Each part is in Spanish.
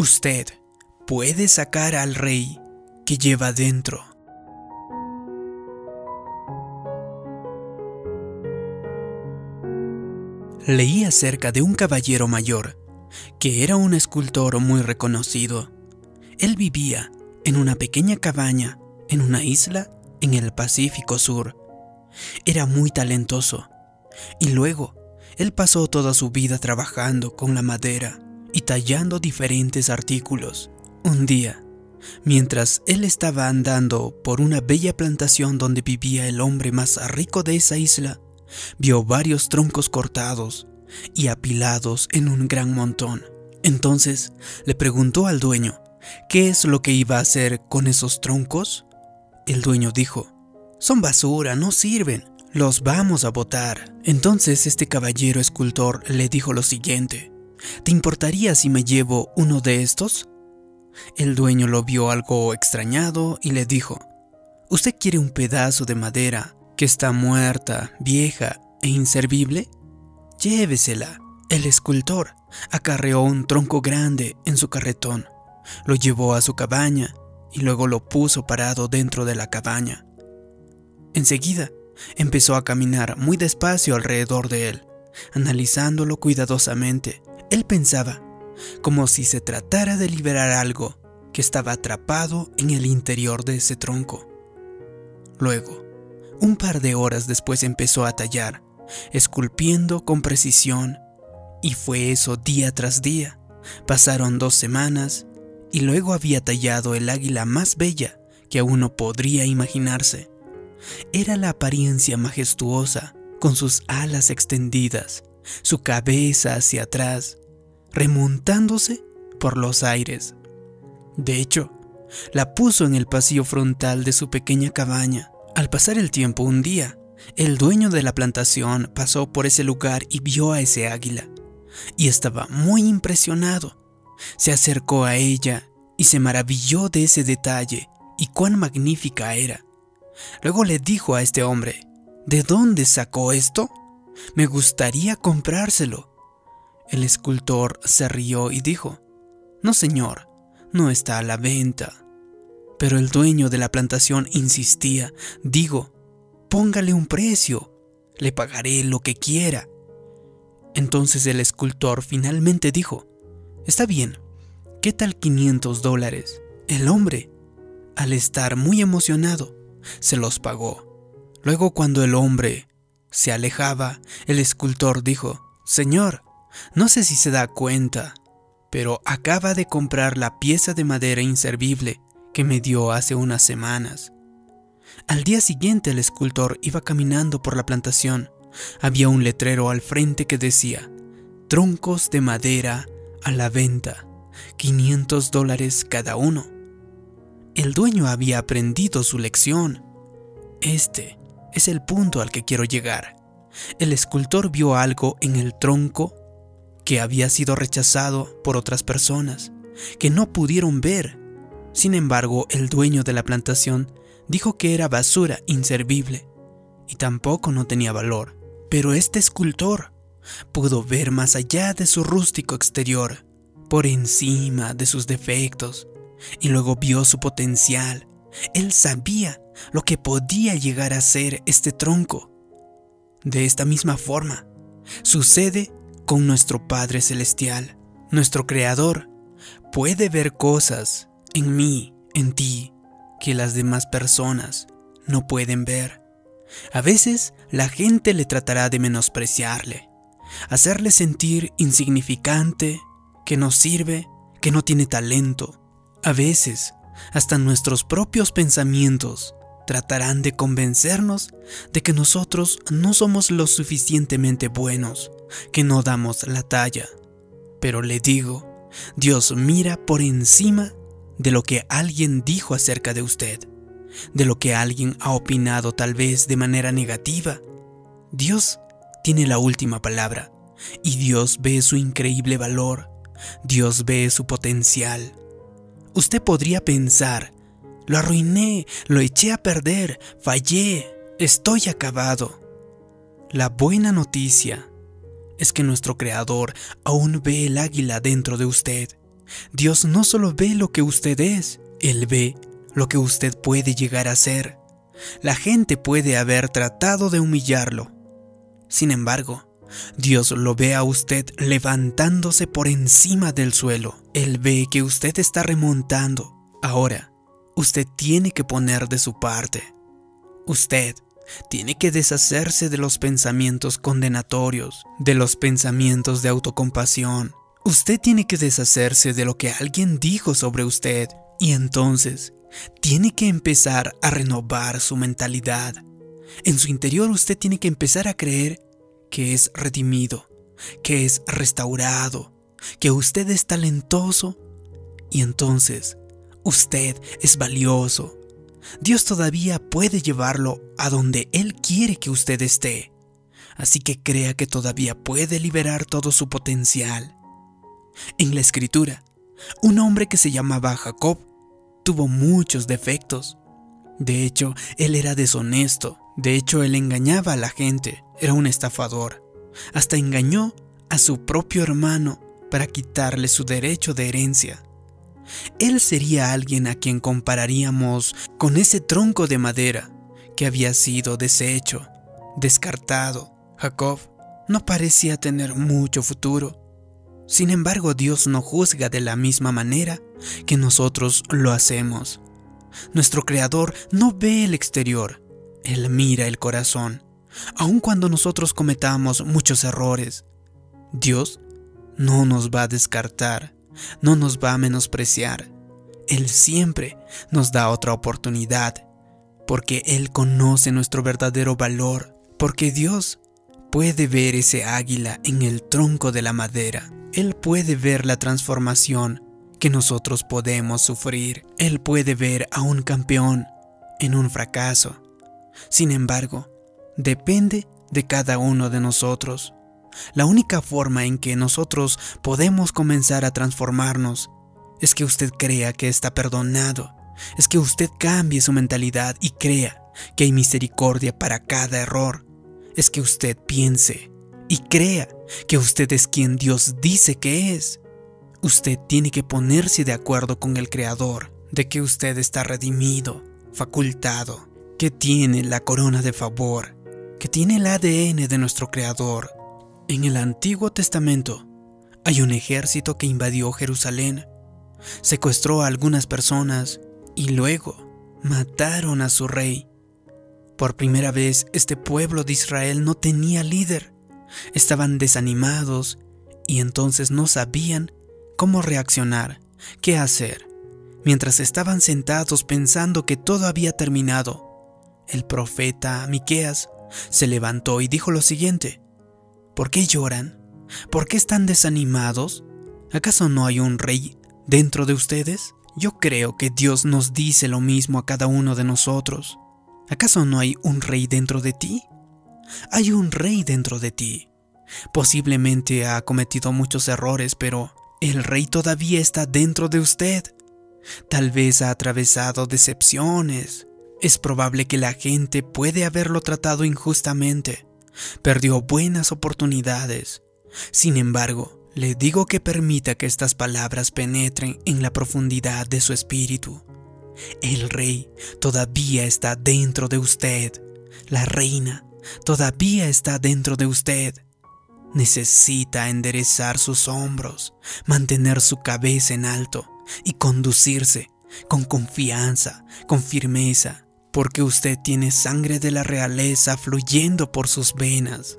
Usted puede sacar al rey que lleva dentro. Leí acerca de un caballero mayor, que era un escultor muy reconocido. Él vivía en una pequeña cabaña en una isla en el Pacífico Sur. Era muy talentoso y luego él pasó toda su vida trabajando con la madera y tallando diferentes artículos. Un día, mientras él estaba andando por una bella plantación donde vivía el hombre más rico de esa isla, vio varios troncos cortados y apilados en un gran montón. Entonces le preguntó al dueño, ¿qué es lo que iba a hacer con esos troncos? El dueño dijo, son basura, no sirven, los vamos a botar. Entonces este caballero escultor le dijo lo siguiente, ¿te importaría si me llevo uno de estos? El dueño lo vio algo extrañado y le dijo, ¿usted quiere un pedazo de madera que está muerta, vieja e inservible? Llévesela. El escultor acarreó un tronco grande en su carretón, lo llevó a su cabaña y luego lo puso parado dentro de la cabaña. Enseguida empezó a caminar muy despacio alrededor de él, analizándolo cuidadosamente. Él pensaba, como si se tratara de liberar algo que estaba atrapado en el interior de ese tronco. Luego, un par de horas después empezó a tallar, esculpiendo con precisión, y fue eso día tras día. Pasaron dos semanas y luego había tallado el águila más bella que uno podría imaginarse. Era la apariencia majestuosa, con sus alas extendidas, su cabeza hacia atrás, remontándose por los aires. De hecho, la puso en el pasillo frontal de su pequeña cabaña. Al pasar el tiempo un día, el dueño de la plantación pasó por ese lugar y vio a ese águila, y estaba muy impresionado. Se acercó a ella y se maravilló de ese detalle y cuán magnífica era. Luego le dijo a este hombre, ¿De dónde sacó esto? Me gustaría comprárselo. El escultor se rió y dijo, No, señor, no está a la venta. Pero el dueño de la plantación insistía, digo, póngale un precio, le pagaré lo que quiera. Entonces el escultor finalmente dijo, Está bien, ¿qué tal 500 dólares? El hombre, al estar muy emocionado, se los pagó. Luego cuando el hombre se alejaba, el escultor dijo, Señor, no sé si se da cuenta, pero acaba de comprar la pieza de madera inservible que me dio hace unas semanas. Al día siguiente el escultor iba caminando por la plantación. Había un letrero al frente que decía, troncos de madera a la venta, 500 dólares cada uno. El dueño había aprendido su lección. Este es el punto al que quiero llegar. El escultor vio algo en el tronco que había sido rechazado por otras personas, que no pudieron ver. Sin embargo, el dueño de la plantación dijo que era basura inservible y tampoco no tenía valor. Pero este escultor pudo ver más allá de su rústico exterior, por encima de sus defectos, y luego vio su potencial. Él sabía lo que podía llegar a ser este tronco. De esta misma forma, sucede con nuestro Padre Celestial. Nuestro Creador puede ver cosas en mí, en ti, que las demás personas no pueden ver. A veces la gente le tratará de menospreciarle, hacerle sentir insignificante, que no sirve, que no tiene talento. A veces, hasta nuestros propios pensamientos tratarán de convencernos de que nosotros no somos lo suficientemente buenos, que no damos la talla. Pero le digo, Dios mira por encima de lo que alguien dijo acerca de usted, de lo que alguien ha opinado tal vez de manera negativa. Dios tiene la última palabra y Dios ve su increíble valor, Dios ve su potencial. Usted podría pensar lo arruiné, lo eché a perder, fallé, estoy acabado. La buena noticia es que nuestro Creador aún ve el águila dentro de usted. Dios no solo ve lo que usted es, Él ve lo que usted puede llegar a ser. La gente puede haber tratado de humillarlo. Sin embargo, Dios lo ve a usted levantándose por encima del suelo. Él ve que usted está remontando. Ahora, usted tiene que poner de su parte. Usted tiene que deshacerse de los pensamientos condenatorios, de los pensamientos de autocompasión. Usted tiene que deshacerse de lo que alguien dijo sobre usted y entonces tiene que empezar a renovar su mentalidad. En su interior usted tiene que empezar a creer que es redimido, que es restaurado, que usted es talentoso y entonces usted es valioso. Dios todavía puede llevarlo a donde Él quiere que usted esté. Así que crea que todavía puede liberar todo su potencial. En la escritura, un hombre que se llamaba Jacob tuvo muchos defectos. De hecho, él era deshonesto. De hecho, él engañaba a la gente. Era un estafador. Hasta engañó a su propio hermano para quitarle su derecho de herencia. Él sería alguien a quien compararíamos con ese tronco de madera que había sido deshecho, descartado. Jacob no parecía tener mucho futuro. Sin embargo, Dios no juzga de la misma manera que nosotros lo hacemos. Nuestro Creador no ve el exterior, Él mira el corazón. Aun cuando nosotros cometamos muchos errores, Dios no nos va a descartar, no nos va a menospreciar. Él siempre nos da otra oportunidad, porque Él conoce nuestro verdadero valor, porque Dios puede ver ese águila en el tronco de la madera. Él puede ver la transformación que nosotros podemos sufrir. Él puede ver a un campeón en un fracaso. Sin embargo, depende de cada uno de nosotros. La única forma en que nosotros podemos comenzar a transformarnos es que usted crea que está perdonado, es que usted cambie su mentalidad y crea que hay misericordia para cada error, es que usted piense y crea que usted es quien Dios dice que es. Usted tiene que ponerse de acuerdo con el Creador de que usted está redimido, facultado, que tiene la corona de favor, que tiene el ADN de nuestro Creador. En el Antiguo Testamento hay un ejército que invadió Jerusalén, secuestró a algunas personas y luego mataron a su rey. Por primera vez este pueblo de Israel no tenía líder. Estaban desanimados y entonces no sabían cómo reaccionar, qué hacer. Mientras estaban sentados pensando que todo había terminado, el profeta Miqueas se levantó y dijo lo siguiente: ¿Por qué lloran? ¿Por qué están desanimados? ¿Acaso no hay un rey dentro de ustedes? Yo creo que Dios nos dice lo mismo a cada uno de nosotros. ¿Acaso no hay un rey dentro de ti? Hay un rey dentro de ti. Posiblemente ha cometido muchos errores, pero el rey todavía está dentro de usted. Tal vez ha atravesado decepciones. Es probable que la gente puede haberlo tratado injustamente. Perdió buenas oportunidades. Sin embargo, le digo que permita que estas palabras penetren en la profundidad de su espíritu. El rey todavía está dentro de usted. La reina todavía está dentro de usted. Necesita enderezar sus hombros, mantener su cabeza en alto y conducirse con confianza, con firmeza, porque usted tiene sangre de la realeza fluyendo por sus venas.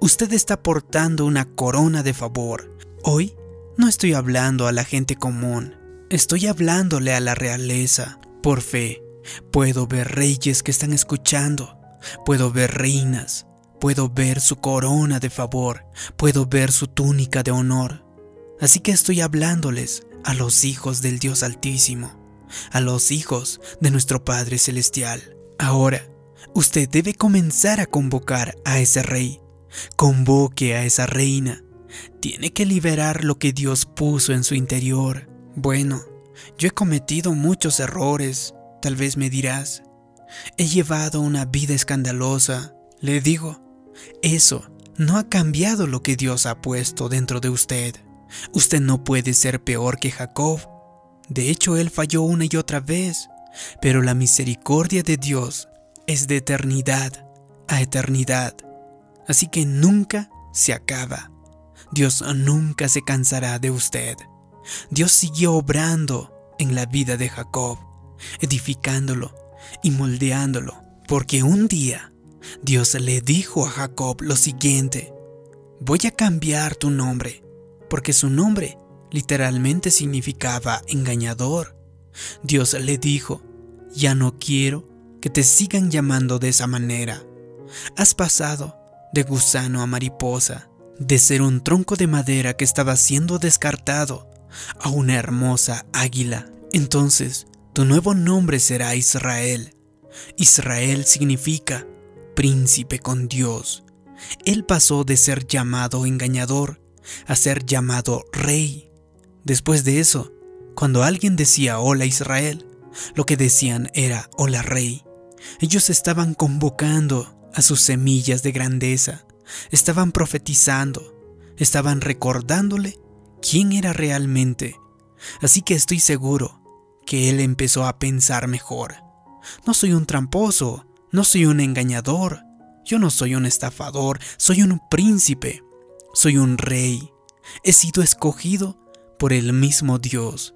Usted está portando una corona de favor. Hoy no estoy hablando a la gente común, estoy hablándole a la realeza. Por fe, puedo ver reyes que están escuchando, puedo ver reinas, Puedo ver su corona de favor, puedo ver su túnica de honor. Así que estoy hablándoles a los hijos del Dios Altísimo, a los hijos de nuestro Padre Celestial. Ahora, usted debe comenzar a convocar a ese rey. Convoque a esa reina. Tiene que liberar lo que Dios puso en su interior. Bueno, yo he cometido muchos errores, tal vez me dirás. He llevado una vida escandalosa. Le digo, eso no ha cambiado lo que Dios ha puesto dentro de usted. Usted no puede ser peor que Jacob. De hecho, él falló una y otra vez, pero la misericordia de Dios es de eternidad a eternidad. Así que nunca se acaba. Dios nunca se cansará de usted. Dios siguió obrando en la vida de Jacob, edificándolo y moldeándolo, porque un día Dios le dijo a Jacob lo siguiente, voy a cambiar tu nombre, porque su nombre literalmente significaba engañador. Dios le dijo, ya no quiero que te sigan llamando de esa manera. Has pasado de gusano a mariposa, de ser un tronco de madera que estaba siendo descartado a una hermosa águila. Entonces, tu nuevo nombre será Israel. Israel significa príncipe con Dios. Él pasó de ser llamado engañador a ser llamado rey. Después de eso, cuando alguien decía hola Israel, lo que decían era hola rey. Ellos estaban convocando a sus semillas de grandeza, estaban profetizando, estaban recordándole quién era realmente. Así que estoy seguro que él empezó a pensar mejor. No soy un tramposo, no soy un engañador, yo no soy un estafador, soy un príncipe, soy un rey. He sido escogido por el mismo Dios.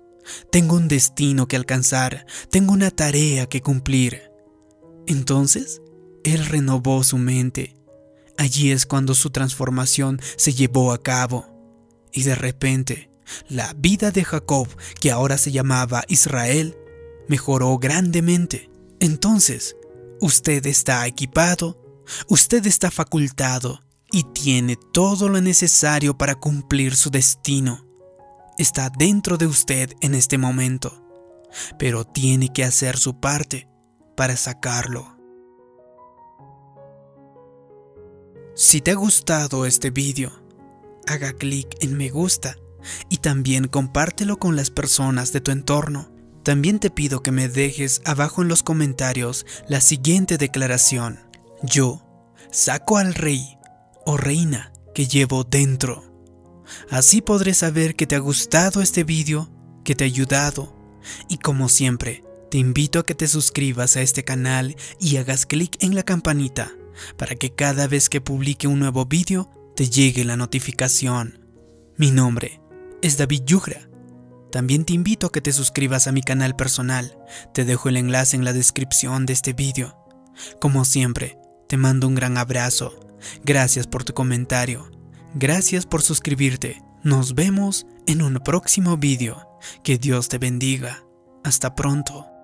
Tengo un destino que alcanzar, tengo una tarea que cumplir. Entonces, él renovó su mente. Allí es cuando su transformación se llevó a cabo. Y de repente, la vida de Jacob, que ahora se llamaba Israel, mejoró grandemente. Entonces, usted está equipado, usted está facultado y tiene todo lo necesario para cumplir su destino. Está dentro de usted en este momento, pero tiene que hacer su parte para sacarlo. Si te ha gustado este vídeo, haga clic en me gusta y también compártelo con las personas de tu entorno. También te pido que me dejes abajo en los comentarios la siguiente declaración. Yo saco al rey o reina que llevo dentro. Así podré saber que te ha gustado este vídeo, que te ha ayudado. Y como siempre, te invito a que te suscribas a este canal y hagas clic en la campanita para que cada vez que publique un nuevo vídeo te llegue la notificación. Mi nombre es David Yugra. También te invito a que te suscribas a mi canal personal. Te dejo el enlace en la descripción de este vídeo. Como siempre, te mando un gran abrazo. Gracias por tu comentario. Gracias por suscribirte. Nos vemos en un próximo vídeo. Que Dios te bendiga. Hasta pronto.